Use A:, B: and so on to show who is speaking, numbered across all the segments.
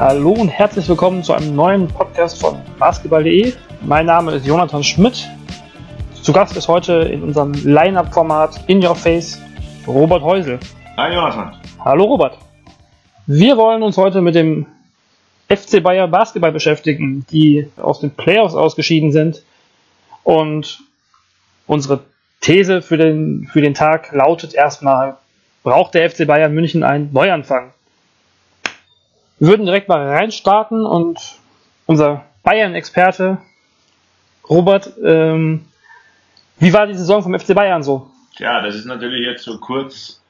A: Hallo und herzlich willkommen zu einem neuen Podcast von basketball.de. Mein Name ist Jonathan Schmidt. Zu Gast ist heute in unserem Line-Up-Format In Your Face Robert Häusel.
B: Hi Jonathan.
A: Hallo Robert. Wir wollen uns heute mit dem FC Bayer Basketball beschäftigen, die aus den Playoffs ausgeschieden sind. Und unsere These für den, für den Tag lautet erstmal, braucht der FC Bayern München einen Neuanfang? Wir würden direkt mal reinstarten und unser Bayern-Experte Robert, ähm, wie war die Saison vom FC Bayern so?
B: Tja, das ist natürlich jetzt so kurz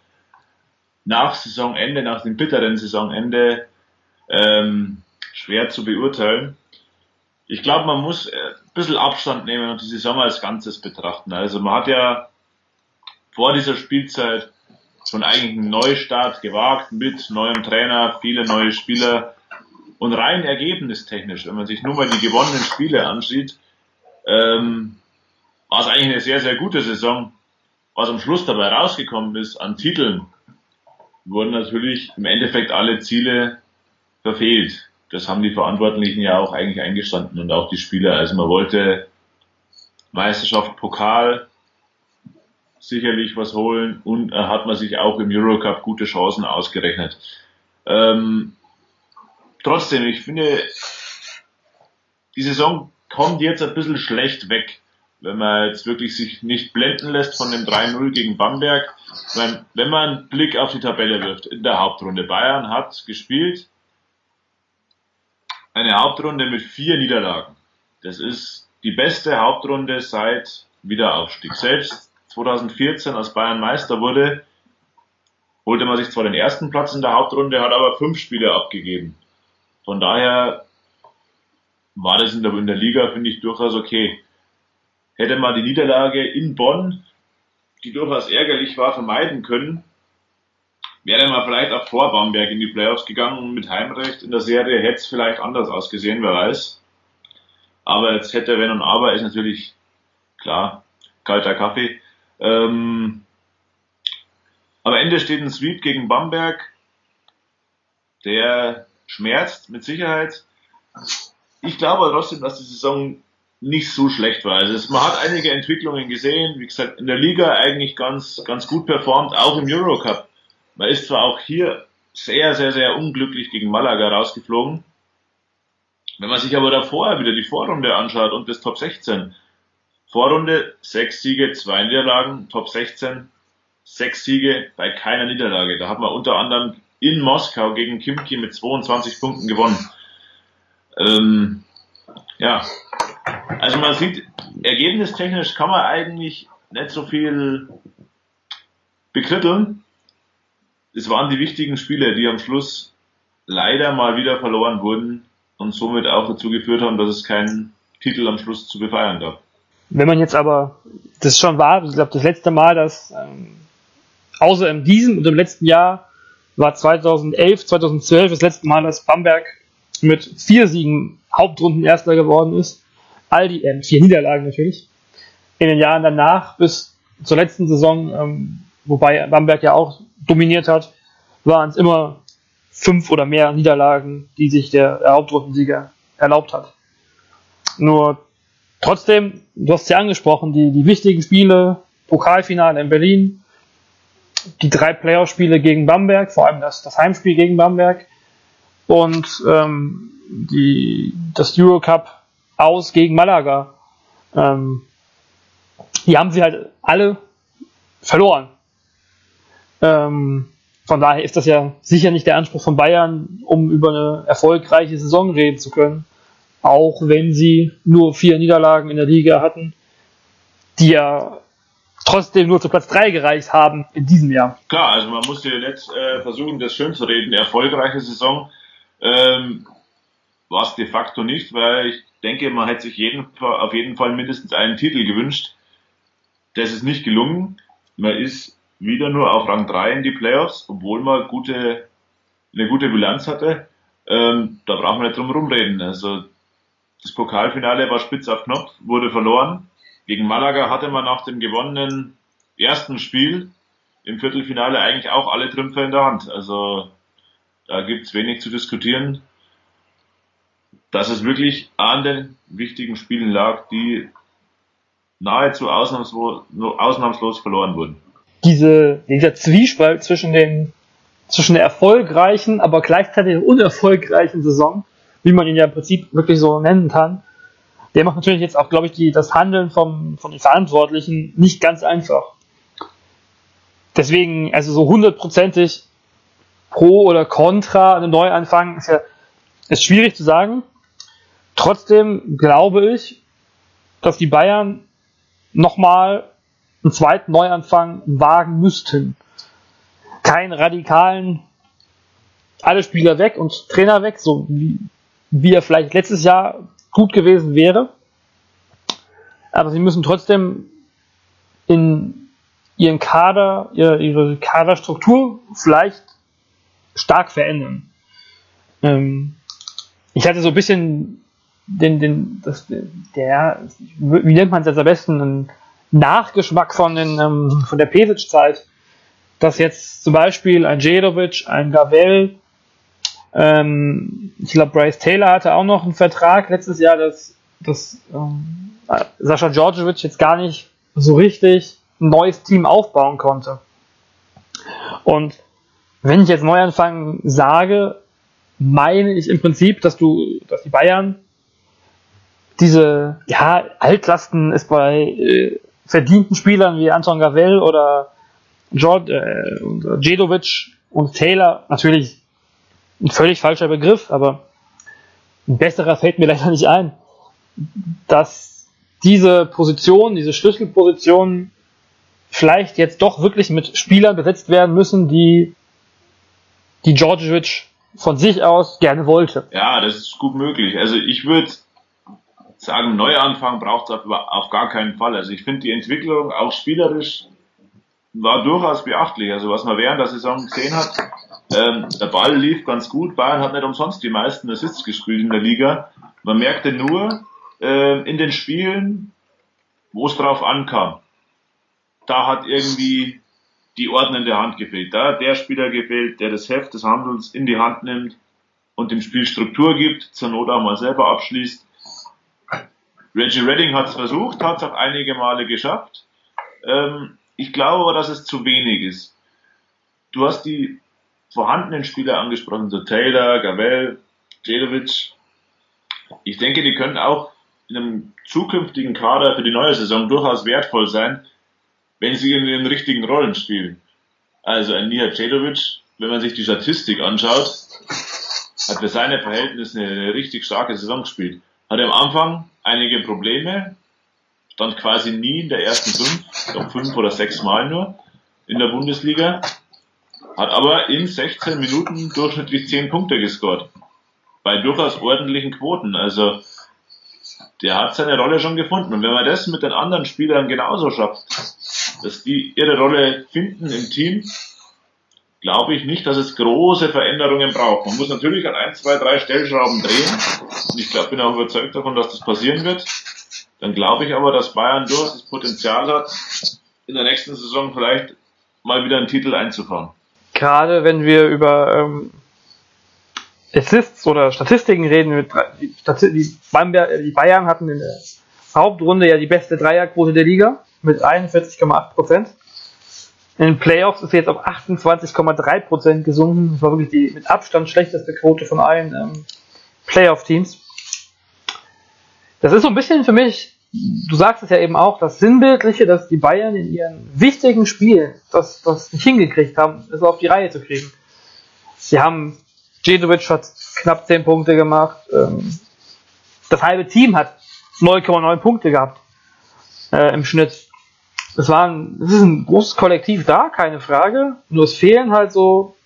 B: nach Saisonende, nach dem bitteren Saisonende ähm, schwer zu beurteilen. Ich glaube, man muss äh, ein bisschen Abstand nehmen und die Saison als Ganzes betrachten. Also man hat ja vor dieser Spielzeit eigentlich einen Neustart gewagt mit neuem Trainer, viele neue Spieler und rein ergebnistechnisch, wenn man sich nur mal die gewonnenen Spiele ansieht, ähm, war es eigentlich eine sehr, sehr gute Saison. Was am Schluss dabei rausgekommen ist an Titeln, wurden natürlich im Endeffekt alle Ziele verfehlt. Das haben die Verantwortlichen ja auch eigentlich eingestanden und auch die Spieler. Also man wollte Meisterschaft, Pokal, sicherlich was holen und äh, hat man sich auch im Eurocup gute Chancen ausgerechnet. Ähm, trotzdem, ich finde, die Saison kommt jetzt ein bisschen schlecht weg, wenn man jetzt wirklich sich nicht blenden lässt von dem 3-0 gegen Bamberg. Wenn, wenn man einen Blick auf die Tabelle wirft in der Hauptrunde. Bayern hat gespielt eine Hauptrunde mit vier Niederlagen. Das ist die beste Hauptrunde seit Wiederaufstieg. Selbst 2014, als Bayern Meister wurde, holte man sich zwar den ersten Platz in der Hauptrunde, hat aber fünf Spiele abgegeben. Von daher war das in der, in der Liga, finde ich, durchaus okay. Hätte man die Niederlage in Bonn, die durchaus ärgerlich war, vermeiden können, wäre man vielleicht auch vor Bamberg in die Playoffs gegangen mit Heimrecht in der Serie, hätte es vielleicht anders ausgesehen, wer weiß. Aber jetzt hätte wenn und aber ist natürlich klar, kalter Kaffee. Ähm, am Ende steht ein Sweep gegen Bamberg, der schmerzt mit Sicherheit. Ich glaube trotzdem, dass die Saison nicht so schlecht war. Also man hat einige Entwicklungen gesehen, wie gesagt, in der Liga eigentlich ganz, ganz gut performt, auch im Eurocup. Man ist zwar auch hier sehr, sehr, sehr unglücklich gegen Malaga rausgeflogen. Wenn man sich aber davor wieder die Vorrunde anschaut und das Top 16, Vorrunde sechs Siege, zwei Niederlagen, Top 16, sechs Siege bei keiner Niederlage. Da hat man unter anderem in Moskau gegen Kimki mit 22 Punkten gewonnen. Ähm, ja, also man sieht, ergebnistechnisch kann man eigentlich nicht so viel bekritteln. Es waren die wichtigen Spiele, die am Schluss leider mal wieder verloren wurden und somit auch dazu geführt haben, dass es keinen Titel am Schluss zu befeiern gab.
A: Wenn man jetzt aber, das schon war, ich glaube, das letzte Mal, dass ähm, außer in diesem und im letzten Jahr war 2011, 2012 das letzte Mal, dass Bamberg mit vier Siegen Hauptrunden Erster geworden ist. All die, äh, vier Niederlagen natürlich. In den Jahren danach bis zur letzten Saison, ähm, wobei Bamberg ja auch dominiert hat, waren es immer fünf oder mehr Niederlagen, die sich der Hauptrundensieger erlaubt hat. Nur Trotzdem, du hast ja angesprochen, die, die wichtigen Spiele, Pokalfinale in Berlin, die drei Playoff-Spiele gegen Bamberg, vor allem das, das Heimspiel gegen Bamberg und ähm, die, das Eurocup aus gegen Malaga. Ähm, die haben sie halt alle verloren. Ähm, von daher ist das ja sicher nicht der Anspruch von Bayern, um über eine erfolgreiche Saison reden zu können auch wenn sie nur vier Niederlagen in der Liga hatten, die ja trotzdem nur zu Platz 3 gereicht haben in diesem Jahr.
B: Klar, also man musste jetzt äh, versuchen, das schön zu reden. Erfolgreiche Saison ähm, war es de facto nicht, weil ich denke, man hätte sich jeden, auf jeden Fall mindestens einen Titel gewünscht. Das ist nicht gelungen. Man ist wieder nur auf Rang 3 in die Playoffs, obwohl man gute, eine gute Bilanz hatte. Ähm, da brauchen wir nicht drum rumreden. Also das Pokalfinale war spitz auf Knopf, wurde verloren. Gegen Malaga hatte man nach dem gewonnenen ersten Spiel im Viertelfinale eigentlich auch alle Trümpfe in der Hand. Also da gibt's wenig zu diskutieren. dass es wirklich an den wichtigen Spielen lag, die nahezu ausnahmslos, ausnahmslos verloren wurden.
A: Diese, dieser Zwiespalt zwischen den zwischen der erfolgreichen, aber gleichzeitig unerfolgreichen Saison, wie man ihn ja im Prinzip wirklich so nennen kann, der macht natürlich jetzt auch, glaube ich, die, das Handeln vom, von den Verantwortlichen nicht ganz einfach. Deswegen, also so hundertprozentig pro oder contra einen Neuanfang ist ja ist schwierig zu sagen. Trotzdem glaube ich, dass die Bayern nochmal einen zweiten Neuanfang wagen müssten. Keinen radikalen, alle Spieler weg und Trainer weg, so wie, wie er vielleicht letztes Jahr gut gewesen wäre. Aber sie müssen trotzdem in ihren Kader, ihre, Kaderstruktur vielleicht stark verändern. Ähm, ich hatte so ein bisschen den, den, das, der, wie nennt man es jetzt am besten, einen Nachgeschmack von, den, ähm, von der Pesic-Zeit, dass jetzt zum Beispiel ein Jedovic, ein Gavel, ähm, ich glaube Bryce Taylor hatte auch noch einen Vertrag letztes Jahr, dass, dass ähm, Sascha Djordjevic jetzt gar nicht so richtig ein neues Team aufbauen konnte. Und wenn ich jetzt Neuanfang sage, meine ich im Prinzip, dass du, dass die Bayern diese, ja, Altlasten ist bei äh, verdienten Spielern wie Anton Gavel oder Jord, äh, Jedovic und Taylor natürlich ein völlig falscher Begriff, aber ein besserer fällt mir leider nicht ein, dass diese Position, diese Schlüsselposition vielleicht jetzt doch wirklich mit Spielern besetzt werden müssen, die die Djordjevic von sich aus gerne wollte.
B: Ja, das ist gut möglich. Also ich würde sagen, Neuanfang braucht es auf gar keinen Fall. Also ich finde die Entwicklung auch spielerisch war durchaus beachtlich. Also was man während der Saison gesehen hat, ähm, der Ball lief ganz gut. Bayern hat nicht umsonst die meisten Assists gespielt in der Liga. Man merkte nur äh, in den Spielen, wo es drauf ankam, da hat irgendwie die ordnende Hand gefehlt. Da hat der Spieler gefehlt, der das Heft des Handels in die Hand nimmt und dem Spiel Struktur gibt, zur Not auch mal selber abschließt. Reggie Redding hat es versucht, hat es auch einige Male geschafft. Ähm, ich glaube aber, dass es zu wenig ist. Du hast die vorhandenen Spieler angesprochen, so Taylor, Gavel, Jedovic. Ich denke, die können auch in einem zukünftigen Kader für die neue Saison durchaus wertvoll sein, wenn sie in den richtigen Rollen spielen. Also ein Nihat Cedovic, wenn man sich die Statistik anschaut, hat für seine Verhältnisse eine richtig starke Saison gespielt. Hatte am Anfang einige Probleme, stand quasi nie in der ersten fünf, ich glaube fünf oder sechs Mal nur in der Bundesliga, hat aber in 16 Minuten durchschnittlich 10 Punkte gescored. Bei durchaus ordentlichen Quoten. Also der hat seine Rolle schon gefunden. Und wenn man das mit den anderen Spielern genauso schafft, dass die ihre Rolle finden im Team, glaube ich nicht, dass es große Veränderungen braucht. Man muss natürlich an ein, zwei, drei Stellschrauben drehen. Und ich glaube, bin auch überzeugt davon, dass das passieren wird. Dann glaube ich aber, dass Bayern durchaus das Potenzial hat, in der nächsten Saison vielleicht mal wieder einen Titel einzufahren.
A: Gerade wenn wir über ähm, Assists oder Statistiken reden, die Bayern hatten in der Hauptrunde ja die beste Dreierquote der Liga mit 41,8 Prozent. In den Playoffs ist sie jetzt auf 28,3 Prozent gesunken. Das war wirklich die mit Abstand schlechteste Quote von allen ähm, Playoff-Teams. Das ist so ein bisschen für mich, du sagst es ja eben auch, das Sinnbildliche, dass die Bayern in ihren wichtigen Spielen das, das nicht hingekriegt haben, es auf die Reihe zu kriegen. Sie haben, Jedovic hat knapp 10 Punkte gemacht, ähm, das halbe Team hat 9,9 Punkte gehabt äh, im Schnitt es ist ein großes Kollektiv da, keine Frage. Nur es fehlen halt so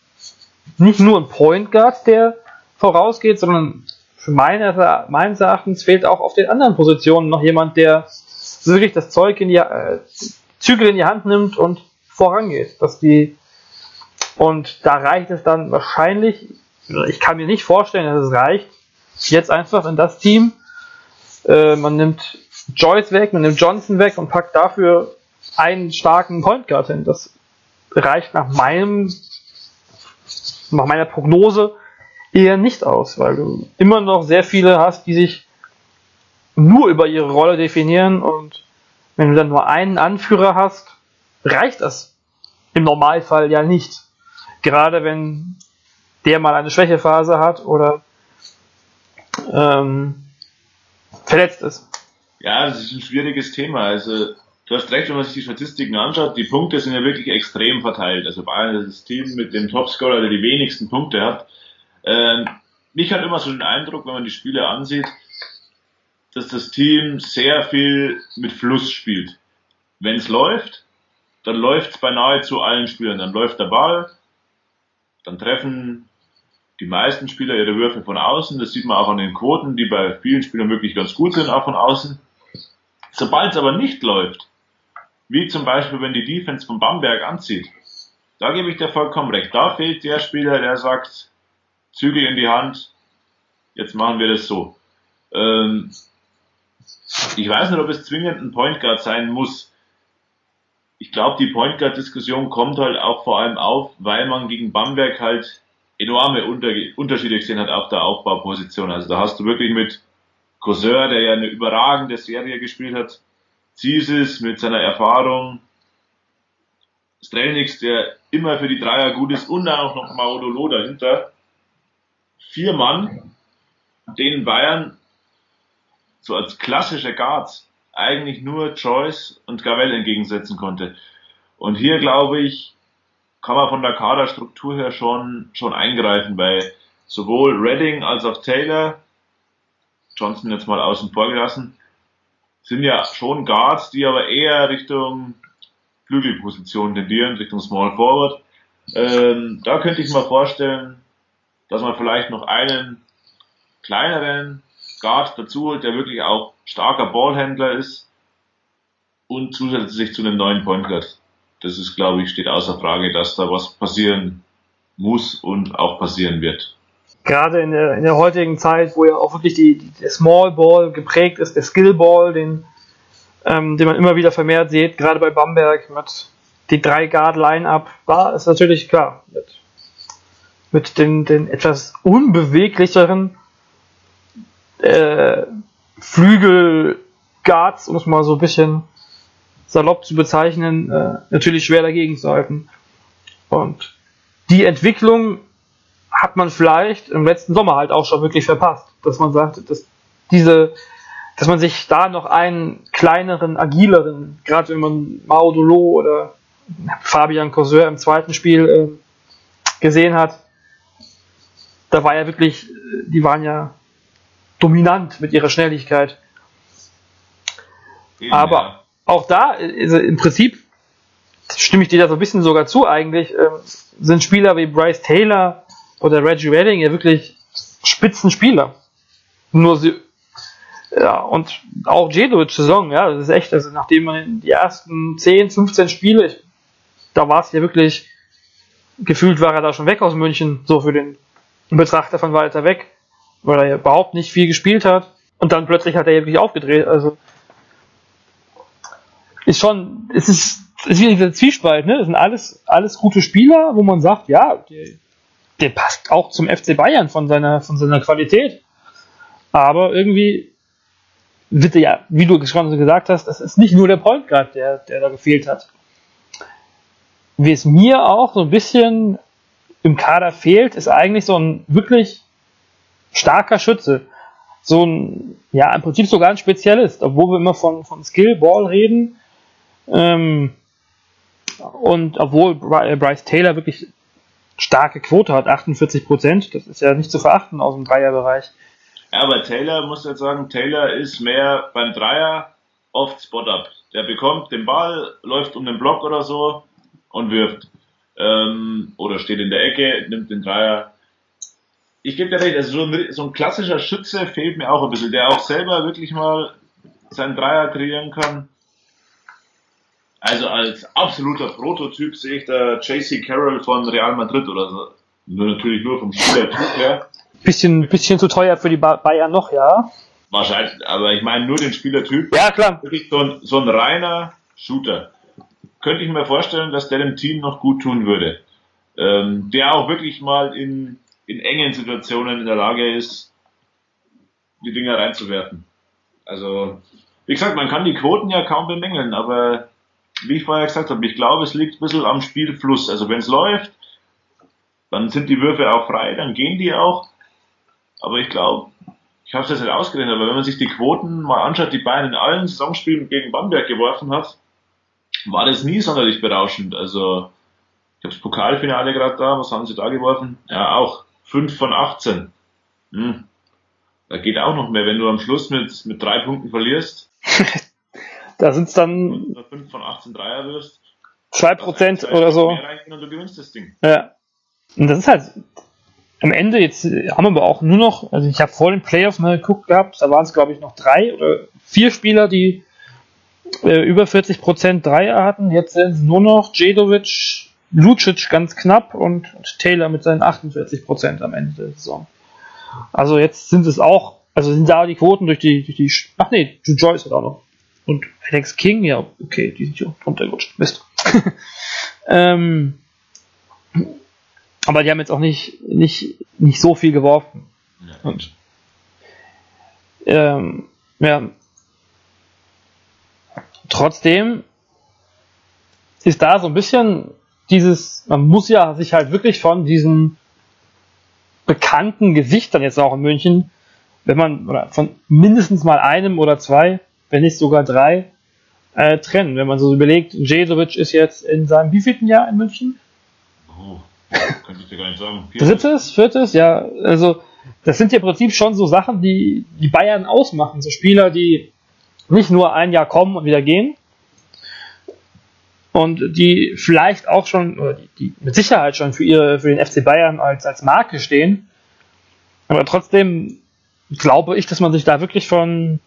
A: nicht nur ein Point Guard, der vorausgeht, sondern für meine, meines Erachtens fehlt auch auf den anderen Positionen noch jemand, der wirklich das Zeug in die äh, Zügel in die Hand nimmt und vorangeht. Dass die und da reicht es dann wahrscheinlich, ich kann mir nicht vorstellen, dass es reicht, jetzt einfach in das Team. Äh, man nimmt Joyce weg, man nimmt Johnson weg und packt dafür einen starken Point Guard hin. Das reicht nach meinem, nach meiner Prognose eher nicht aus, weil du immer noch sehr viele hast, die sich nur über ihre Rolle definieren und wenn du dann nur einen Anführer hast, reicht das im Normalfall ja nicht. Gerade wenn der mal eine Schwächephase hat oder ähm, verletzt ist.
B: Ja, das ist ein schwieriges Thema. Also du hast recht, wenn man sich die Statistiken anschaut, die Punkte sind ja wirklich extrem verteilt. Also Bayern ist das Team mit dem Topscorer, der die wenigsten Punkte hat. Ähm, mich hat immer so den Eindruck, wenn man die Spiele ansieht, dass das Team sehr viel mit Fluss spielt. Wenn es läuft, dann läuft es bei nahezu allen Spielern. Dann läuft der Ball, dann treffen die meisten Spieler ihre Würfe von außen. Das sieht man auch an den Quoten, die bei vielen Spielern wirklich ganz gut sind, auch von außen. Sobald es aber nicht läuft, wie zum Beispiel, wenn die Defense von Bamberg anzieht, da gebe ich dir vollkommen recht. Da fehlt der Spieler, der sagt, Zügel in die Hand, jetzt machen wir das so. Ähm, ich weiß nicht, ob es zwingend ein Point Guard sein muss. Ich glaube, die Point Guard Diskussion kommt halt auch vor allem auf, weil man gegen Bamberg halt enorme Unter Unterschiede gesehen hat auf der Aufbauposition. Also da hast du wirklich mit Cousin, der ja eine überragende Serie gespielt hat, Zisis mit seiner Erfahrung, Strelnix, der immer für die Dreier gut ist und dann auch noch Maudolo dahinter. Vier Mann, denen Bayern so als klassische Guards eigentlich nur Joyce und Gavel entgegensetzen konnte. Und hier glaube ich, kann man von der Kaderstruktur her schon, schon eingreifen, weil sowohl Redding als auch Taylor, Johnson jetzt mal außen vor gelassen, sind ja schon Guards, die aber eher Richtung Flügelposition tendieren, Richtung Small Forward. Ähm, da könnte ich mir vorstellen, dass man vielleicht noch einen kleineren Guard dazu holt, der wirklich auch starker Ballhändler ist und zusätzlich zu einem neuen Point Guard das ist, glaube ich, steht außer Frage, dass da was passieren muss und auch passieren wird.
A: Gerade in der, in der heutigen Zeit, wo ja auch wirklich die, die, der Small Ball geprägt ist, der Skill Ball, den, ähm, den man immer wieder vermehrt sieht, gerade bei Bamberg mit die drei Guard Line-Up, war es natürlich klar, mit, mit den, den etwas unbeweglicheren äh, Flügel Guards, um es mal so ein bisschen salopp zu bezeichnen, äh, natürlich schwer dagegen zu halten. Und die Entwicklung hat man vielleicht im letzten Sommer halt auch schon wirklich verpasst, dass man sagt, dass diese, dass man sich da noch einen kleineren, agileren, gerade wenn man Mao Dolo oder Fabian Corseur im zweiten Spiel äh, gesehen hat, da war ja wirklich, die waren ja dominant mit ihrer Schnelligkeit. Eben, Aber ja auch da, also im Prinzip stimme ich dir da so ein bisschen sogar zu eigentlich, ähm, sind Spieler wie Bryce Taylor oder Reggie Redding ja wirklich Spitzenspieler. Nur sie, ja, und auch Jedovic Saison, ja, das ist echt, also nachdem man die ersten 10, 15 Spiele, da war es ja wirklich, gefühlt war er da schon weg aus München, so für den Betrachter von weiter weg, weil er ja überhaupt nicht viel gespielt hat. Und dann plötzlich hat er wirklich aufgedreht, also ist schon, es ist, ist wieder dieser Zwiespalt, ne? Das sind alles, alles gute Spieler, wo man sagt, ja, der, der passt auch zum FC Bayern von seiner, von seiner Qualität. Aber irgendwie wird er ja, wie du schon gesagt hast, das ist nicht nur der Point Guard, der, der da gefehlt hat. Wie es mir auch so ein bisschen im Kader fehlt, ist eigentlich so ein wirklich starker Schütze. So ein, ja, im Prinzip sogar ein Spezialist, obwohl wir immer von, von Skill Ball reden ähm, und obwohl äh, Bryce Taylor wirklich starke Quote hat, 48 Prozent, das ist ja nicht zu verachten aus dem Dreierbereich.
B: Ja, aber Taylor muss jetzt sagen, Taylor ist mehr beim Dreier oft Spot-Up. Der bekommt den Ball, läuft um den Block oder so und wirft. Ähm, oder steht in der Ecke, nimmt den Dreier. Ich gebe dir recht, also so ein, so ein klassischer Schütze fehlt mir auch ein bisschen, der auch selber wirklich mal seinen Dreier kreieren kann. Also als absoluter Prototyp sehe ich da JC Carroll von Real Madrid oder so. Nur natürlich nur vom Spielertyp her.
A: Bisschen, bisschen zu teuer für die Bayern noch, ja.
B: Wahrscheinlich, aber ich meine nur den Spielertyp.
A: Ja, klar.
B: Wirklich so ein, so ein reiner Shooter. Könnte ich mir vorstellen, dass der dem Team noch gut tun würde. Ähm, der auch wirklich mal in in engen Situationen in der Lage ist, die Dinger reinzuwerfen. Also, wie gesagt, man kann die Quoten ja kaum bemängeln, aber wie ich vorher gesagt habe, ich glaube, es liegt ein bisschen am Spielfluss. Also wenn es läuft, dann sind die Würfe auch frei, dann gehen die auch. Aber ich glaube, ich habe es jetzt nicht ausgerechnet, aber wenn man sich die Quoten mal anschaut, die Bayern in allen Saisonspielen gegen Bamberg geworfen hat, war das nie sonderlich berauschend. Also ich habe das Pokalfinale gerade da, was haben sie da geworfen? Ja, auch 5 von 18. Hm. Da geht auch noch mehr, wenn du am Schluss mit, mit drei Punkten verlierst.
A: da sind es dann
B: 5 von 18 Dreier wirst.
A: 2% oder so.
B: Und du gewinnst das Ding.
A: Ja. Und das ist halt am Ende, jetzt haben wir aber auch nur noch, also ich habe vor den Playoffs mal geguckt gehabt, da waren es glaube ich noch drei oder vier Spieler, die äh, über 40% Dreier hatten. Jetzt sind es nur noch Jedovic, Lucic ganz knapp und Taylor mit seinen 48% am Ende der Saison. Also jetzt sind es auch, also sind da die Quoten durch die, durch die, ach nee, Drew Joyce hat auch noch. Und Alex King, ja, okay, die sind ja runtergerutscht. Mist. ähm, aber die haben jetzt auch nicht, nicht, nicht so viel geworfen. Ja. Und, ähm, ja. Trotzdem ist da so ein bisschen dieses, man muss ja sich halt wirklich von diesen bekannten Gesichtern jetzt auch in München, wenn man, oder von mindestens mal einem oder zwei, wenn nicht sogar drei, äh, trennen. Wenn man so überlegt, Jezovic ist jetzt in seinem wievielten Jahr in München?
B: Oh, könnte ich dir gar nicht sagen.
A: Drittes, viertes, ja, also das sind ja im Prinzip schon so Sachen, die die Bayern ausmachen. So Spieler, die nicht nur ein Jahr kommen und wieder gehen, und die vielleicht auch schon, oder die, die mit Sicherheit schon für, ihre, für den FC Bayern als, als Marke stehen. Aber trotzdem glaube ich, dass man sich da wirklich von,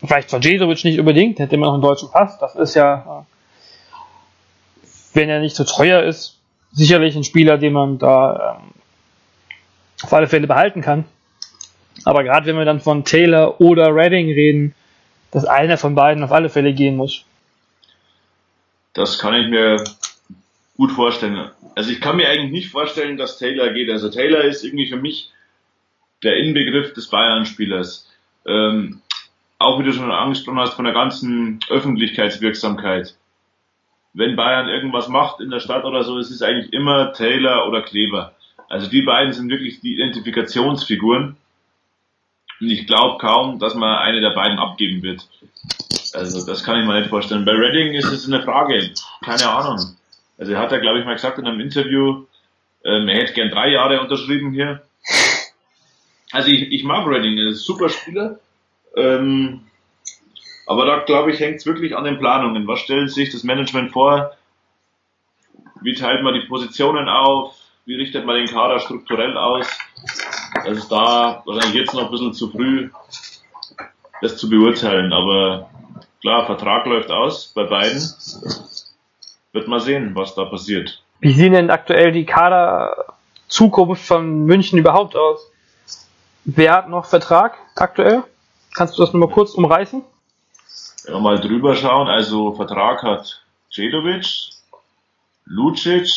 A: vielleicht von Jesovic nicht unbedingt, hätte immer noch einen deutschen Pass, das ist ja, wenn er nicht so teuer ist, sicherlich ein Spieler, den man da ähm, auf alle Fälle behalten kann. Aber gerade wenn wir dann von Taylor oder Redding reden, dass einer von beiden auf alle Fälle gehen muss.
B: Das kann ich mir gut vorstellen. Also ich kann mir eigentlich nicht vorstellen, dass Taylor geht. Also Taylor ist irgendwie für mich der Inbegriff des Bayern-Spielers. Ähm, auch wie du schon angesprochen hast, von der ganzen Öffentlichkeitswirksamkeit. Wenn Bayern irgendwas macht in der Stadt oder so, ist es eigentlich immer Taylor oder Kleber. Also die beiden sind wirklich die Identifikationsfiguren. Ich glaube kaum, dass man eine der beiden abgeben wird. Also das kann ich mir nicht vorstellen. Bei Redding ist es eine Frage. Keine Ahnung. Also er hat ja, glaube ich, mal gesagt in einem Interview, ähm, er hätte gern drei Jahre unterschrieben hier. Also ich, ich mag Redding, er ist ein super Spieler. Ähm, aber da, glaube ich, hängt es wirklich an den Planungen. Was stellt sich das Management vor? Wie teilt man die Positionen auf? Wie richtet man den Kader strukturell aus? Das ist da wahrscheinlich jetzt noch ein bisschen zu früh, das zu beurteilen. Aber Klar, Vertrag läuft aus bei beiden. Wird mal sehen, was da passiert.
A: Wie sieht denn aktuell die Kader-Zukunft von München überhaupt aus? Wer hat noch Vertrag aktuell? Kannst du das nochmal kurz umreißen?
B: Ja, mal drüber schauen. Also Vertrag hat Cedovic, Lucic.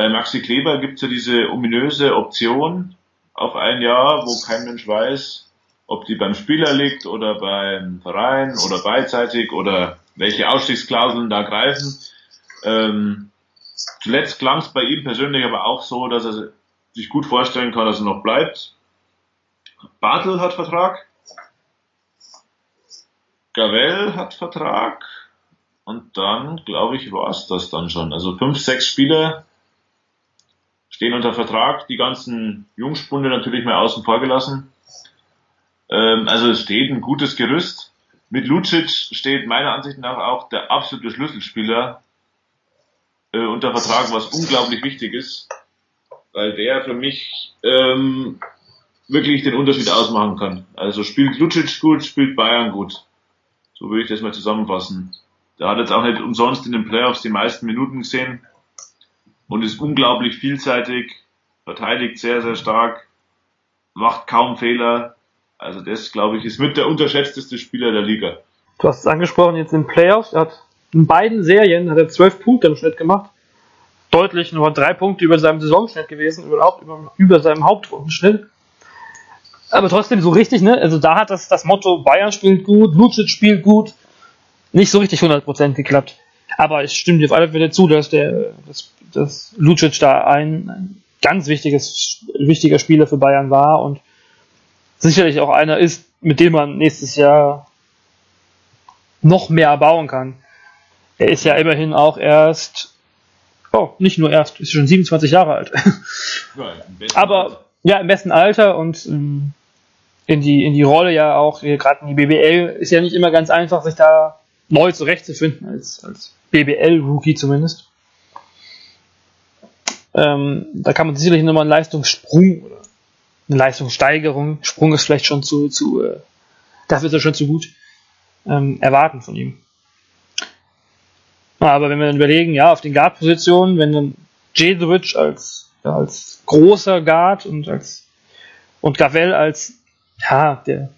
B: Bei Maxi Kleber gibt es ja diese ominöse Option auf ein Jahr, wo kein Mensch weiß, ob die beim Spieler liegt oder beim Verein oder beidseitig oder welche Ausstiegsklauseln da greifen. Ähm, zuletzt klang es bei ihm persönlich aber auch so, dass er sich gut vorstellen kann, dass er noch bleibt. Bartel hat Vertrag. Gavel hat Vertrag. Und dann, glaube ich, war es das dann schon. Also fünf, sechs Spieler stehen unter Vertrag. Die ganzen Jungspunde natürlich mal außen vor gelassen. Ähm, also es steht ein gutes Gerüst. Mit Lucic steht meiner Ansicht nach auch der absolute Schlüsselspieler äh, unter Vertrag, was unglaublich wichtig ist, weil der für mich ähm, wirklich den Unterschied ausmachen kann. Also spielt Lucic gut, spielt Bayern gut. So würde ich das mal zusammenfassen. Der hat jetzt auch nicht umsonst in den Playoffs die meisten Minuten gesehen und ist unglaublich vielseitig, verteidigt sehr, sehr stark, macht kaum Fehler, also das, glaube ich, ist mit der unterschätzteste Spieler der Liga.
A: Du hast es angesprochen, jetzt in Playoffs, er hat in beiden Serien hat er zwölf Punkte im Schnitt gemacht. deutlich nur drei Punkte über seinem Saisonschnitt gewesen, überhaupt über, über seinem Hauptrundenschnitt. Aber trotzdem so richtig, ne? Also da hat das, das Motto Bayern spielt gut, Lucic spielt gut, nicht so richtig 100% geklappt. Aber ich stimme dir auf alle Fälle zu, dass der, dass, dass Lucic da ein, ein ganz wichtiges, wichtiger Spieler für Bayern war und sicherlich auch einer ist, mit dem man nächstes Jahr noch mehr bauen kann. Er ist ja immerhin auch erst, oh, nicht nur erst, ist schon 27 Jahre alt. Ja, Aber ja, im besten Alter und ähm, in die, in die Rolle ja auch, gerade in die BBL, ist ja nicht immer ganz einfach, sich da neu zurechtzufinden, als, als BBL-Rookie zumindest. Ähm, da kann man sicherlich nochmal einen Leistungssprung oder eine Leistungssteigerung, Sprung ist vielleicht schon zu, zu äh, dafür ist er schon zu gut, ähm, erwarten von ihm. Aber wenn wir dann überlegen, ja, auf den Guard-Positionen, wenn dann Jedovic als, ja, als großer Guard und als und Gavel als ja, der,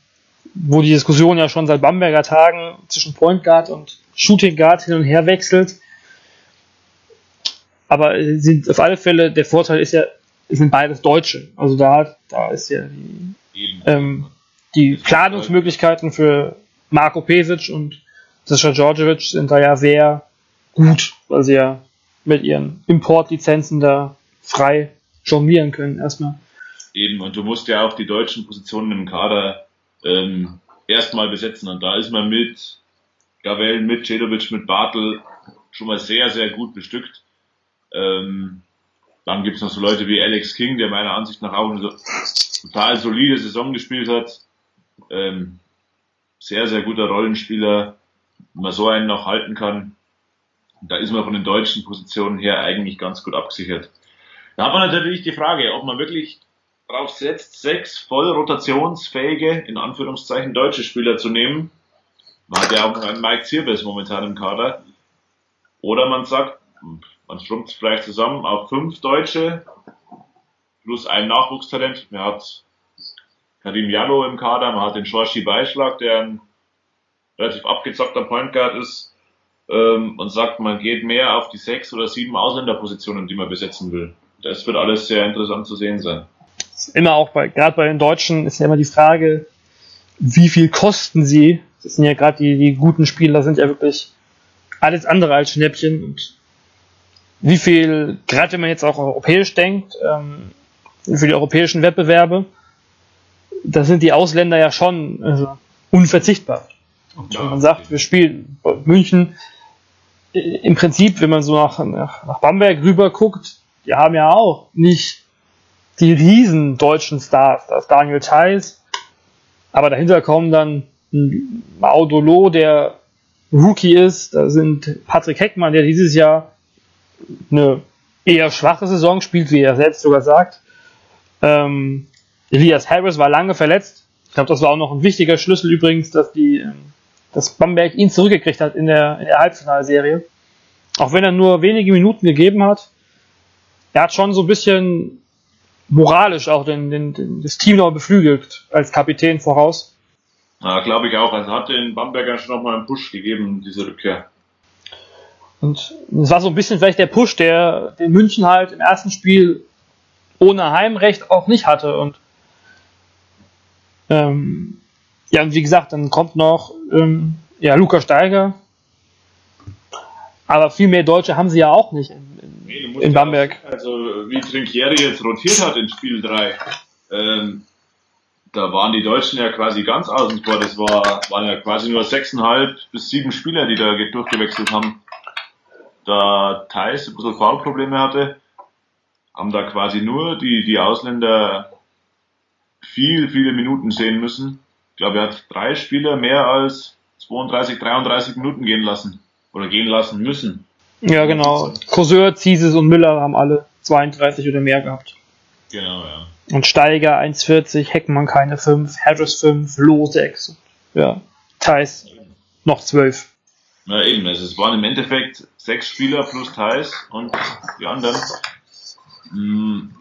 A: wo die Diskussion ja schon seit Bamberger Tagen zwischen Point Guard und Shooting Guard hin und her wechselt. Aber sind auf alle Fälle, der Vorteil ist ja, es sind beides Deutsche. Also da, da ist ja die, ähm, die Planungsmöglichkeiten für Marco Pesic und Sascha Djordjevic sind da ja sehr gut, weil sie ja mit ihren Importlizenzen da frei jonglieren können erstmal.
B: Eben, und du musst ja auch die deutschen Positionen im Kader ähm, erstmal besetzen. Und da ist man mit Gavel, mit Cedovic, mit Bartel schon mal sehr, sehr gut bestückt. Ähm, dann gibt's noch so Leute wie Alex King, der meiner Ansicht nach auch eine so total solide Saison gespielt hat. Ähm, sehr, sehr guter Rollenspieler, wenn man so einen noch halten kann. Da ist man von den deutschen Positionen her eigentlich ganz gut abgesichert. Da hat man natürlich die Frage, ob man wirklich darauf setzt, sechs voll rotationsfähige, in Anführungszeichen, deutsche Spieler zu nehmen. Man hat ja auch einen Mike Zirbes momentan im Kader. Oder man sagt, man schrumpft vielleicht zusammen auf fünf Deutsche plus ein Nachwuchstalent. Man hat Karim Jallo im Kader, man hat den Shorshi Beischlag, der ein relativ abgezockter Point Guard ist ähm, und sagt, man geht mehr auf die sechs oder sieben Ausländerpositionen, die man besetzen will. Das wird alles sehr interessant zu sehen sein
A: immer auch bei, gerade bei den Deutschen ist ja immer die Frage, wie viel kosten sie? Das sind ja gerade die, die guten Spieler, sind ja wirklich alles andere als Schnäppchen und wie viel, gerade wenn man jetzt auch europäisch denkt, ähm, für die europäischen Wettbewerbe, da sind die Ausländer ja schon also, unverzichtbar. Ja, man sagt, wir spielen München im Prinzip, wenn man so nach, nach, nach Bamberg rüber guckt, die haben ja auch nicht die riesen deutschen Stars. Da ist Daniel Theiss, aber dahinter kommen dann Maudolo, der Rookie ist. Da sind Patrick Heckmann, der dieses Jahr eine eher schwache Saison spielt, wie er selbst sogar sagt. Ähm, Elias Harris war lange verletzt. Ich glaube, das war auch noch ein wichtiger Schlüssel übrigens, dass die, ähm, dass Bamberg ihn zurückgekriegt hat in der, in der Halbfinalserie. Auch wenn er nur wenige Minuten gegeben hat. Er hat schon so ein bisschen moralisch auch den, den, den, das Team noch beflügelt als Kapitän voraus.
B: Ja, glaube ich auch. Also hat den Bamberger schon nochmal einen Push gegeben, diese Rückkehr.
A: Und es war so ein bisschen vielleicht der Push, der den München halt im ersten Spiel ohne Heimrecht auch nicht hatte. Und ähm, ja, und wie gesagt, dann kommt noch ähm, ja, Luca Steiger. Aber viel mehr Deutsche haben sie ja auch nicht in, in, in Bamberg.
B: Auch, also wie Trinkieri jetzt rotiert hat in Spiel 3, ähm, da waren die Deutschen ja quasi ganz außen vor. Das war, waren ja quasi nur sechseinhalb bis sieben Spieler, die da durchgewechselt haben. Da Thais ein bisschen Foulprobleme hatte, haben da quasi nur die, die Ausländer viel, viele Minuten sehen müssen. Ich glaube, er hat drei Spieler mehr als 32, 33 Minuten gehen lassen oder gehen lassen müssen.
A: Ja, genau. Courseur, Zieses und Müller haben alle 32 oder mehr gehabt.
B: Genau, ja.
A: Und Steiger 1,40, Heckmann keine 5, Harris 5, Loh 6. Ja, Thais noch 12.
B: Na eben, also es waren im Endeffekt sechs Spieler plus Thais und die anderen. Hm,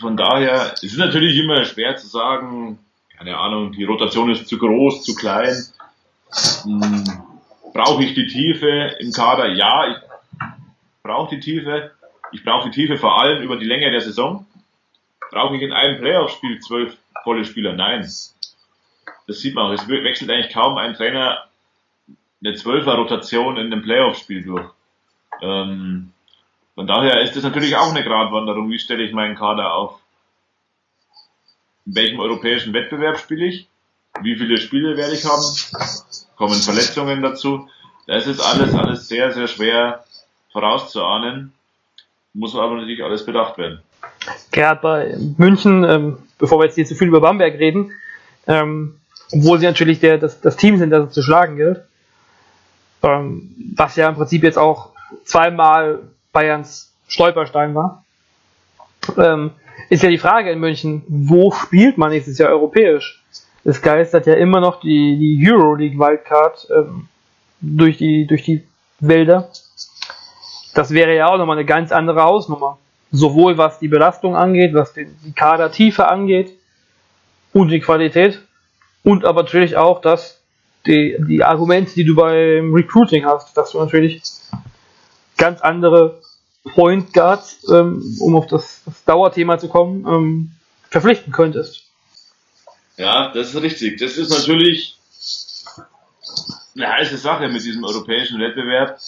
B: von daher, es ist natürlich immer schwer zu sagen, keine Ahnung, die Rotation ist zu groß, zu klein. Hm, brauche ich die Tiefe im Kader? Ja, ich brauche die Tiefe. ich brauche die Tiefe vor allem über die Länge der Saison. Brauche ich in einem Playoff-Spiel zwölf volle Spieler? Nein. Das sieht man auch. Es wechselt eigentlich kaum ein Trainer eine Zwölfer-Rotation in einem Playoff-Spiel durch. Ähm, von daher ist das natürlich auch eine Gratwanderung. Wie stelle ich meinen Kader auf? In welchem europäischen Wettbewerb spiele ich? Wie viele Spiele werde ich haben? Kommen Verletzungen dazu? Das ist alles, alles sehr, sehr schwer vorauszuahnen. Muss aber natürlich alles bedacht werden.
A: Gerade bei München, ähm, bevor wir jetzt hier zu viel über Bamberg reden, ähm, obwohl sie natürlich der, das, das Team sind, das es zu schlagen gilt, ähm, was ja im Prinzip jetzt auch zweimal Bayerns Stolperstein war, ähm, ist ja die Frage in München, wo spielt man nächstes Jahr europäisch? Es geistert ja immer noch die, die Euroleague Wildcard ähm, durch, die, durch die Wälder. Das wäre ja auch nochmal eine ganz andere Hausnummer. Sowohl was die Belastung angeht, was die, Kadertiefe angeht und die Qualität. Und aber natürlich auch das, die, die Argumente, die du beim Recruiting hast, dass du natürlich ganz andere Point Guards, ähm, um auf das, das, Dauerthema zu kommen, ähm, verpflichten könntest.
B: Ja, das ist richtig. Das ist natürlich eine heiße Sache mit diesem europäischen Wettbewerb.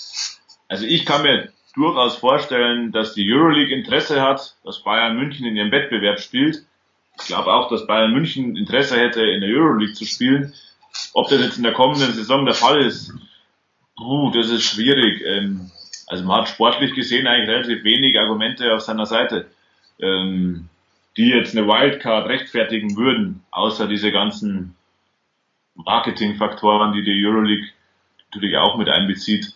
B: Also ich kann mir durchaus vorstellen, dass die Euroleague Interesse hat, dass Bayern München in ihrem Wettbewerb spielt. Ich glaube auch, dass Bayern München Interesse hätte, in der Euroleague zu spielen. Ob das jetzt in der kommenden Saison der Fall ist, uh, das ist schwierig. Ähm, also man hat sportlich gesehen eigentlich relativ wenig Argumente auf seiner Seite, ähm, die jetzt eine Wildcard rechtfertigen würden, außer diese ganzen Marketingfaktoren, die die Euroleague natürlich auch mit einbezieht.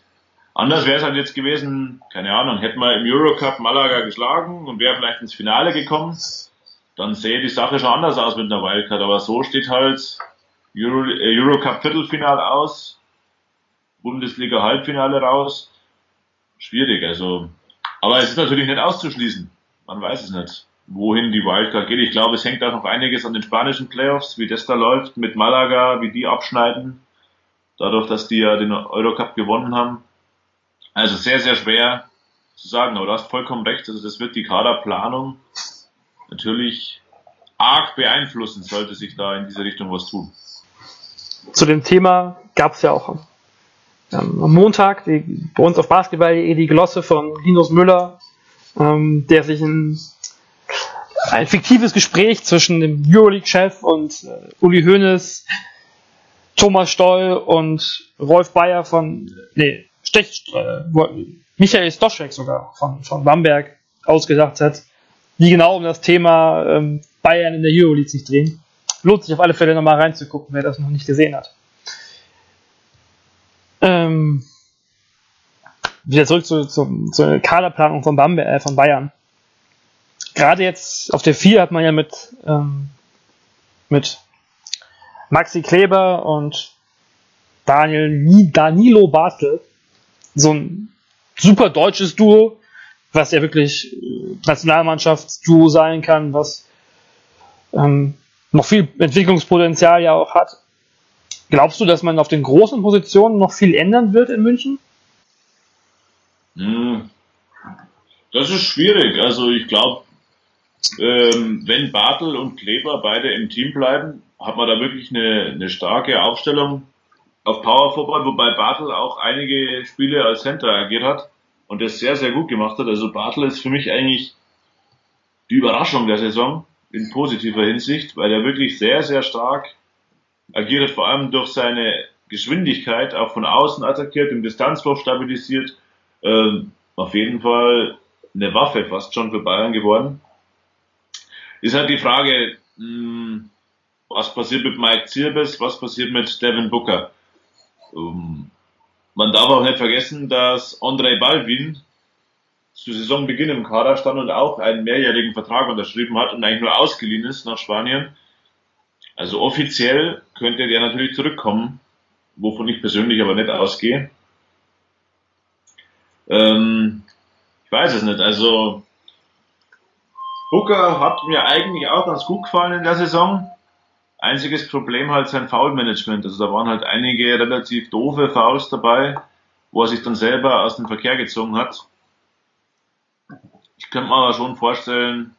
B: Anders wäre es halt jetzt gewesen, keine Ahnung, hätten wir im Eurocup Malaga geschlagen und wäre vielleicht ins Finale gekommen, dann sähe die Sache schon anders aus mit einer Wildcard. Aber so steht halt Euro, äh, Eurocup Viertelfinale aus, Bundesliga Halbfinale raus. Schwierig, also. Aber es ist natürlich nicht auszuschließen. Man weiß es nicht, wohin die Wildcard geht. Ich glaube, es hängt auch noch einiges an den spanischen Playoffs, wie das da läuft mit Malaga, wie die abschneiden. Dadurch, dass die ja den Eurocup gewonnen haben. Also sehr, sehr schwer zu sagen, aber du hast vollkommen recht. Also das wird die Kaderplanung natürlich arg beeinflussen, sollte sich da in diese Richtung was tun
A: zu dem Thema gab es ja auch am Montag die, bei uns auf Basketball.de die Glosse von Linus Müller, ähm, der sich in ein fiktives Gespräch zwischen dem Euroleague-Chef und äh, Uli Hoeneß, Thomas Stoll und Rolf Bayer von, nee, Stech, äh, Michael Stoschek sogar von, von Bamberg ausgedacht hat, die genau um das Thema ähm, Bayern in der Euroleague sich drehen lohnt sich auf alle Fälle nochmal reinzugucken, wer das noch nicht gesehen hat. Ähm, wieder zurück zu, zu, zur Kaderplanung von, Bamberg, äh, von Bayern. Gerade jetzt auf der 4 hat man ja mit, ähm, mit Maxi Kleber und Daniel, Danilo Bartel so ein super deutsches Duo, was ja wirklich äh, Nationalmannschaftsduo sein kann, was ähm, noch viel Entwicklungspotenzial ja auch hat. Glaubst du, dass man auf den großen Positionen noch viel ändern wird in München?
B: Hm. Das ist schwierig. Also ich glaube, ähm, wenn Bartel und Kleber beide im Team bleiben, hat man da wirklich eine, eine starke Aufstellung auf Power Football, wobei Bartel auch einige Spiele als Center agiert hat und das sehr, sehr gut gemacht hat. Also Bartel ist für mich eigentlich die Überraschung der Saison in positiver Hinsicht, weil er wirklich sehr, sehr stark agiert, vor allem durch seine Geschwindigkeit, auch von außen attackiert, im Distanzwurf stabilisiert. Ähm, auf jeden Fall eine Waffe fast schon für Bayern geworden. Ist halt die Frage, mh, hm, was passiert mit Mike Zirbes, was passiert mit Devin Booker. Ähm, man darf auch nicht vergessen, dass Andrei Balvin zu Saisonbeginn im Kader stand und auch einen mehrjährigen Vertrag unterschrieben hat und eigentlich nur ausgeliehen ist nach Spanien. Also offiziell könnte der natürlich zurückkommen, wovon ich persönlich aber nicht ausgehe. Ähm, ich weiß es nicht. Also Booker hat mir eigentlich auch ganz gut gefallen in der Saison. Einziges Problem halt sein Foul-Management. Also da waren halt einige relativ doofe Fouls dabei, wo er sich dann selber aus dem Verkehr gezogen hat. ich könnte mir aber schon vorstellen,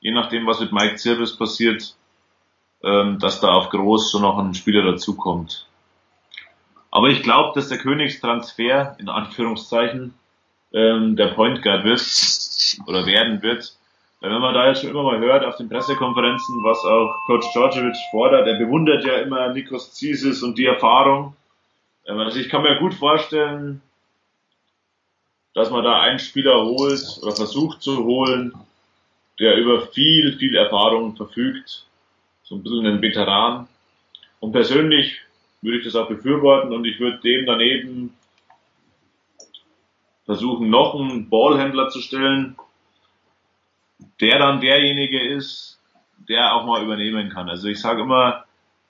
B: je nachdem, was mit Mike Zirvis passiert, ähm, dass da auf Groß so noch ein Spieler dazukommt. Aber ich glaube, dass der Königstransfer, in Anführungszeichen, ähm, der Point Guard wird oder werden wird. Wenn man da jetzt schon immer mal hört auf den Pressekonferenzen, was auch Coach Georgievich fordert, er bewundert ja immer Nikos Zisis und die Erfahrung. Ähm, also ich kann mir gut vorstellen, dass man da einen Spieler holt oder versucht zu holen, der über viel, viel Erfahrung verfügt. So ein bisschen ein Veteran. Und persönlich würde ich das auch befürworten und ich würde dem daneben versuchen, noch einen Ballhändler zu stellen, der dann derjenige ist, der auch mal übernehmen kann. Also ich sage immer,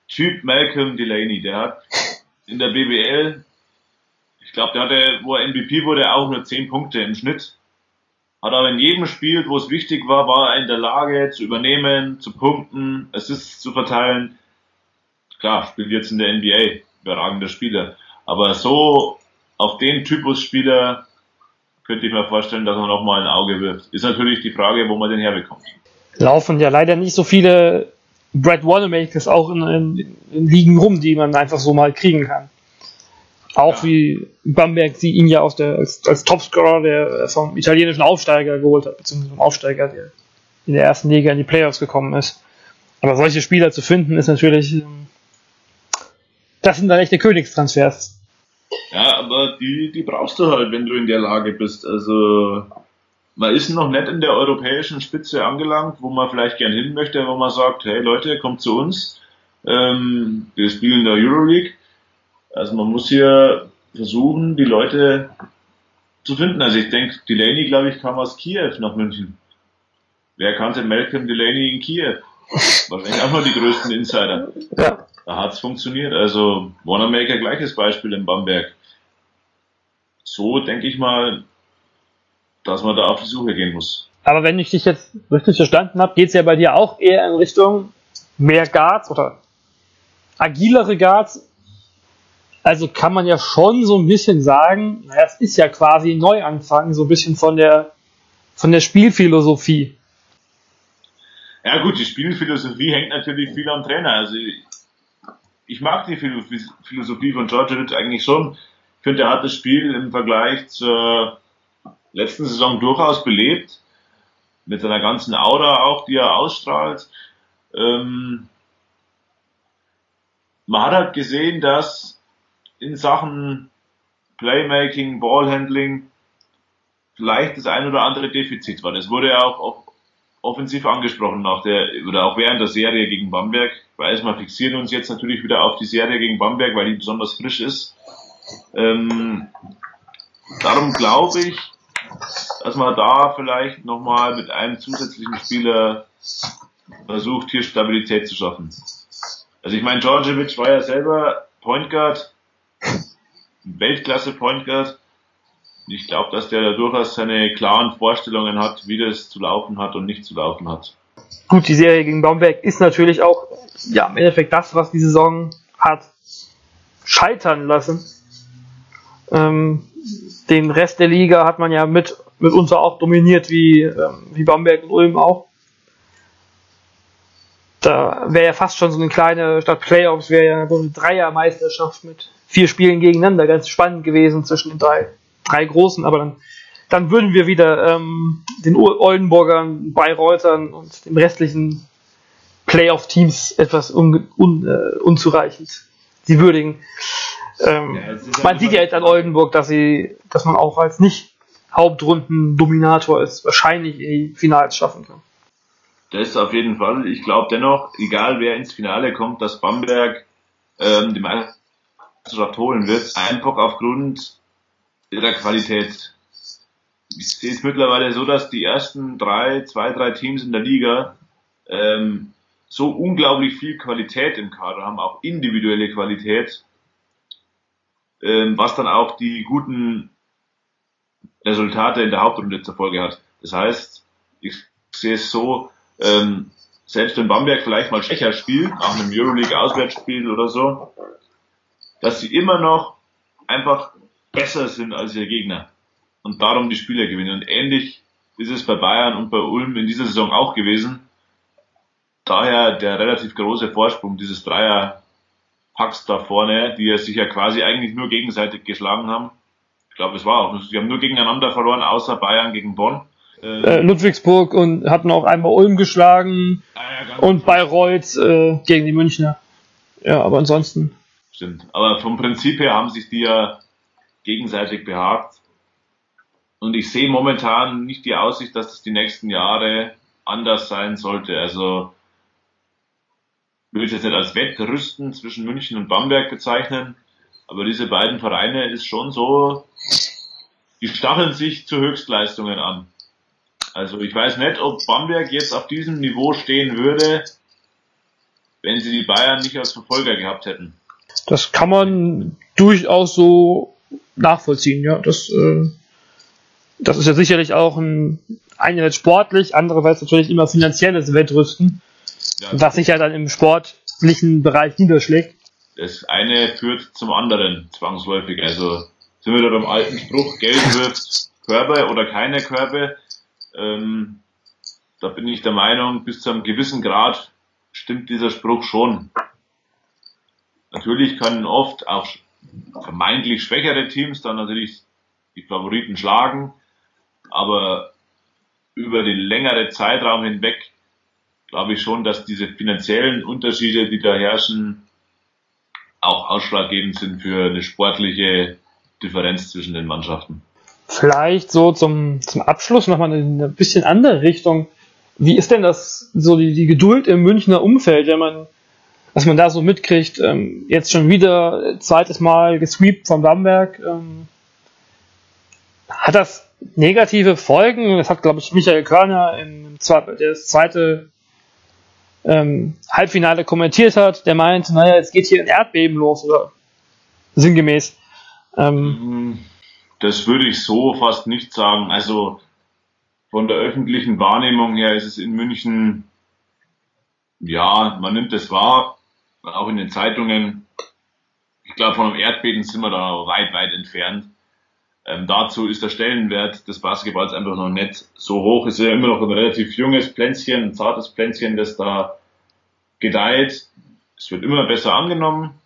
B: Typ Malcolm Delaney, der hat in der BBL, ich glaube, der hatte, wo er MVP wurde, auch nur 10 Punkte im Schnitt. Hat aber in jedem Spiel, wo es wichtig war, war er in der Lage zu übernehmen, zu punkten, Assists zu verteilen. Klar, spielt jetzt in der NBA, überragender Spieler. Aber so auf den Typus Spieler könnte ich mir vorstellen, dass man noch mal ein Auge wirft. Ist natürlich die Frage, wo man den herbekommt.
A: Laufen ja leider nicht so viele Brad Wanamaker's auch in, in, in, Ligen rum, die man einfach so mal kriegen kann. Auch ja. wie Bamberg sie ihn ja der, als, als Topscorer der vom italienischen Aufsteiger geholt hat, beziehungsweise vom Aufsteiger, der in der ersten Liga in die Playoffs gekommen ist. Aber solche Spieler zu finden, ist natürlich, ähm, das sind dann echte Königstransfers.
B: Ja, aber die, die brauchst du halt, wenn du in der Lage bist. Also man ist noch nicht in der europäischen Spitze angelangt, wo man vielleicht gern hin möchte, wo man sagt, hey Leute, kommt zu uns. Ähm, wir spielen in der Euroleague. Also man muss hier versuchen, die Leute zu finden. Also ich denke, Delaney, glaube ich, kam aus Kiew nach München. Wer kannte Malcolm Delaney in Kiew? Wahrscheinlich auch mal die größten Insider. Ja. Da hat es funktioniert. Also Wanamaker gleiches Beispiel in Bamberg. So denke ich mal, dass man da auf die Suche gehen muss.
A: Aber wenn ich dich jetzt richtig verstanden habe, geht es ja bei dir auch eher in Richtung mehr Guards oder agilere Guards. Also kann man ja schon so ein bisschen sagen, naja, es ist ja quasi ein Neuanfang, so ein bisschen von der, von der Spielphilosophie.
B: Ja gut, die Spielphilosophie hängt natürlich viel am Trainer. Also ich mag die Philosophie von Georgievich eigentlich schon. Ich finde, er hat das Spiel im Vergleich zur letzten Saison durchaus belebt. Mit seiner ganzen Aura auch, die er ausstrahlt. Ähm, man hat halt gesehen, dass in Sachen Playmaking, Ballhandling vielleicht das ein oder andere Defizit war. Das wurde ja auch, auch offensiv angesprochen nach der, oder auch während der Serie gegen Bamberg. Ich weiß, wir fixieren uns jetzt natürlich wieder auf die Serie gegen Bamberg, weil die besonders frisch ist. Ähm, darum glaube ich, dass man da vielleicht nochmal mit einem zusätzlichen Spieler versucht, hier Stabilität zu schaffen. Also ich meine, Georgievich war ja selber Point Guard, Weltklasse Point Guard ich glaube, dass der da durchaus seine klaren Vorstellungen hat, wie das zu laufen hat und nicht zu laufen hat.
A: Gut, die Serie gegen Baumberg ist natürlich auch ja, im Endeffekt das, was die Saison hat scheitern lassen. Ähm, den Rest der Liga hat man ja mit, mitunter auch dominiert, wie, ähm, wie Bamberg und Ulm auch. Da wäre ja fast schon so eine kleine, statt Playoffs wäre ja so eine Dreiermeisterschaft mit vier Spielen gegeneinander ganz spannend gewesen zwischen den drei drei großen, aber dann, dann würden wir wieder ähm, den Oldenburgern, Bayreutern und den restlichen Playoff-Teams etwas un, un, äh, unzureichend sie würdigen. Ähm, ja, man sieht ja jetzt an Oldenburg, dass sie, dass man auch als nicht Hauptrunden-Dominator ist, wahrscheinlich in die Finals schaffen kann.
B: Das auf jeden Fall. Ich glaube dennoch, egal wer ins Finale kommt, dass Bamberg ähm, die Meisterschaft holen wird, einfach aufgrund ihrer Qualität. Ich sehe es mittlerweile so, dass die ersten drei, zwei, drei Teams in der Liga ähm, so unglaublich viel Qualität im Kader haben, auch individuelle Qualität, ähm, was dann auch die guten Resultate in der Hauptrunde zur Folge hat. Das heißt, ich sehe es so, ähm, selbst wenn Bamberg vielleicht mal schwächer spielt, nach einem Euroleague-Auswärtsspiel oder so, dass sie immer noch einfach besser sind als ihr Gegner und darum die Spiele gewinnen. Und ähnlich ist es bei Bayern und bei Ulm in dieser Saison auch gewesen. Daher der relativ große Vorsprung dieses Dreierpacks da vorne, die ja sich ja quasi eigentlich nur gegenseitig geschlagen haben. Ich glaube, es war auch, sie haben nur gegeneinander verloren, außer Bayern gegen Bonn.
A: Äh, Ludwigsburg und hatten auch einmal Ulm geschlagen ah, ja, und Bayreuth äh, gegen die Münchner. Ja, aber ansonsten.
B: Stimmt. Aber vom Prinzip her haben sich die ja gegenseitig behagt. Und ich sehe momentan nicht die Aussicht, dass das die nächsten Jahre anders sein sollte. Also ich will es jetzt nicht als Wettrüsten zwischen München und Bamberg bezeichnen, aber diese beiden Vereine ist schon so, die stacheln sich zu Höchstleistungen an. Also ich weiß nicht, ob Bamberg jetzt auf diesem Niveau stehen würde, wenn sie die Bayern nicht als Verfolger gehabt hätten.
A: Das kann man durchaus so nachvollziehen, ja. Das, äh, das ist ja sicherlich auch ein einerseits sportlich, andererseits natürlich immer finanzielles Wettrüsten, ja. was sich ja dann im sportlichen Bereich niederschlägt.
B: Das eine führt zum anderen zwangsläufig. Also sind wir da beim alten Spruch, Geld wirft Körbe oder keine Körbe. Ähm, da bin ich der Meinung, bis zu einem gewissen Grad stimmt dieser Spruch schon. Natürlich können oft auch vermeintlich schwächere Teams dann natürlich die Favoriten schlagen, aber über den längeren Zeitraum hinweg glaube ich schon, dass diese finanziellen Unterschiede, die da herrschen, auch ausschlaggebend sind für eine sportliche Differenz zwischen den Mannschaften.
A: Vielleicht so zum, zum Abschluss nochmal in eine bisschen andere Richtung. Wie ist denn das, so die, die Geduld im Münchner Umfeld, wenn man, was man da so mitkriegt, ähm, jetzt schon wieder zweites Mal gesweept von Bamberg, ähm, hat das negative Folgen? Das hat, glaube ich, Michael Körner im der zweite ähm, Halbfinale kommentiert hat, der meint, naja, jetzt geht hier ein Erdbeben los, oder sinngemäß. Ähm,
B: mhm. Das würde ich so fast nicht sagen. Also von der öffentlichen Wahrnehmung her ist es in München, ja, man nimmt es wahr, auch in den Zeitungen. Ich glaube, von einem Erdbeben sind wir da weit, weit entfernt. Ähm, dazu ist der Stellenwert des Basketballs einfach noch nicht so hoch. Es ist ja immer noch ein relativ junges Pflänzchen, ein zartes Pflänzchen, das da gedeiht. Es wird immer besser angenommen.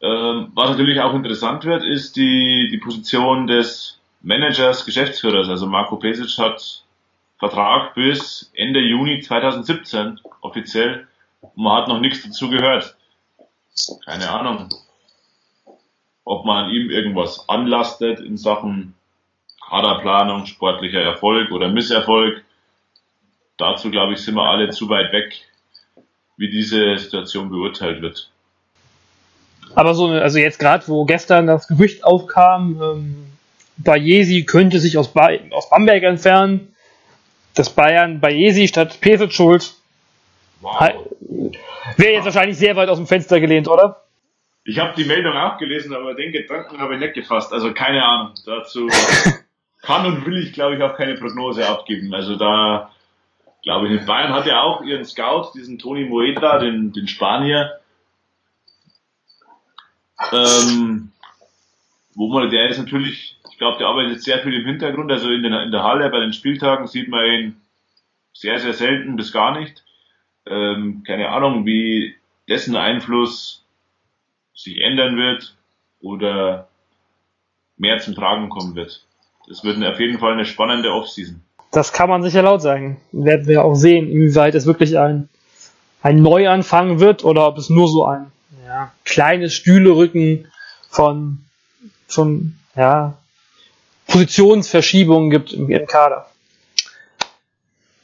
B: Ähm, was natürlich auch interessant wird, ist die, die Position des Managers, Geschäftsführers. Also Marco Pesic hat Vertrag bis Ende Juni 2017 offiziell. Man hat noch nichts dazu gehört. Keine Ahnung, ob man ihm irgendwas anlastet in Sachen Kaderplanung, sportlicher Erfolg oder Misserfolg. Dazu glaube ich sind wir alle zu weit weg, wie diese Situation beurteilt wird.
A: Aber so, also jetzt gerade, wo gestern das Gerücht aufkam, ähm, Bayesi könnte sich aus, ba aus Bamberg entfernen, dass Bayern Bayesi statt Pesic schuld. Wow. Wäre jetzt wahrscheinlich sehr weit aus dem Fenster gelehnt, oder?
B: Ich habe die Meldung auch gelesen, aber den Gedanken habe ich nicht gefasst. Also keine Ahnung. Dazu kann und will ich, glaube ich, auch keine Prognose abgeben. Also da, glaube ich, Bayern hat ja auch ihren Scout, diesen Toni Moeda, den, den Spanier, ähm, wo man, der ist natürlich, ich glaube, der arbeitet sehr viel im Hintergrund, also in, den, in der Halle bei den Spieltagen sieht man ihn sehr, sehr selten bis gar nicht. Ähm, keine Ahnung, wie dessen Einfluss sich ändern wird oder mehr zum Tragen kommen wird. Das wird auf jeden Fall eine spannende Offseason.
A: Das kann man sicher laut sagen. Werden wir auch sehen, inwieweit es wirklich ein, ein Neuanfang wird oder ob es nur so ein ja, kleines Stühlerücken von, von ja, Positionsverschiebungen gibt im, im Kader.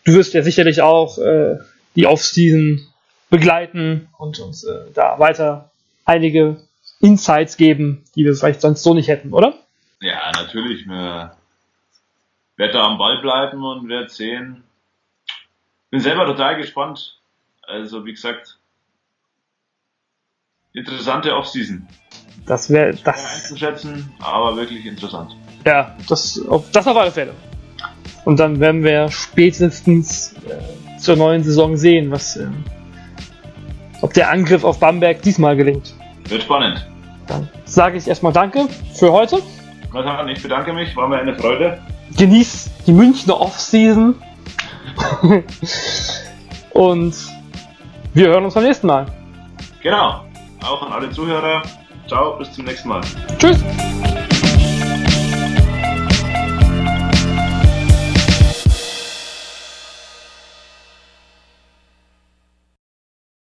A: Du wirst ja sicherlich auch äh, die Offseason begleiten und uns äh, da weiter einige Insights geben, die wir vielleicht sonst so nicht hätten, oder?
B: Ja, natürlich. Wir werden da am Ball bleiben und werden sehen. Bin selber total gespannt. Also, wie gesagt, interessante Offseason.
A: Das wäre das.
B: einzuschätzen, aber wirklich interessant.
A: Ja, das auf, das auf alle Fälle. Und dann werden wir spätestens äh, zur neuen Saison sehen, was, äh, ob der Angriff auf Bamberg diesmal gelingt.
B: Wird spannend.
A: Dann sage ich erstmal Danke für heute.
B: Nathan, ich bedanke mich, war mir eine Freude.
A: Genieß die Münchner Offseason. Und wir hören uns beim nächsten Mal.
B: Genau. Auch an alle Zuhörer. Ciao, bis zum nächsten Mal.
A: Tschüss.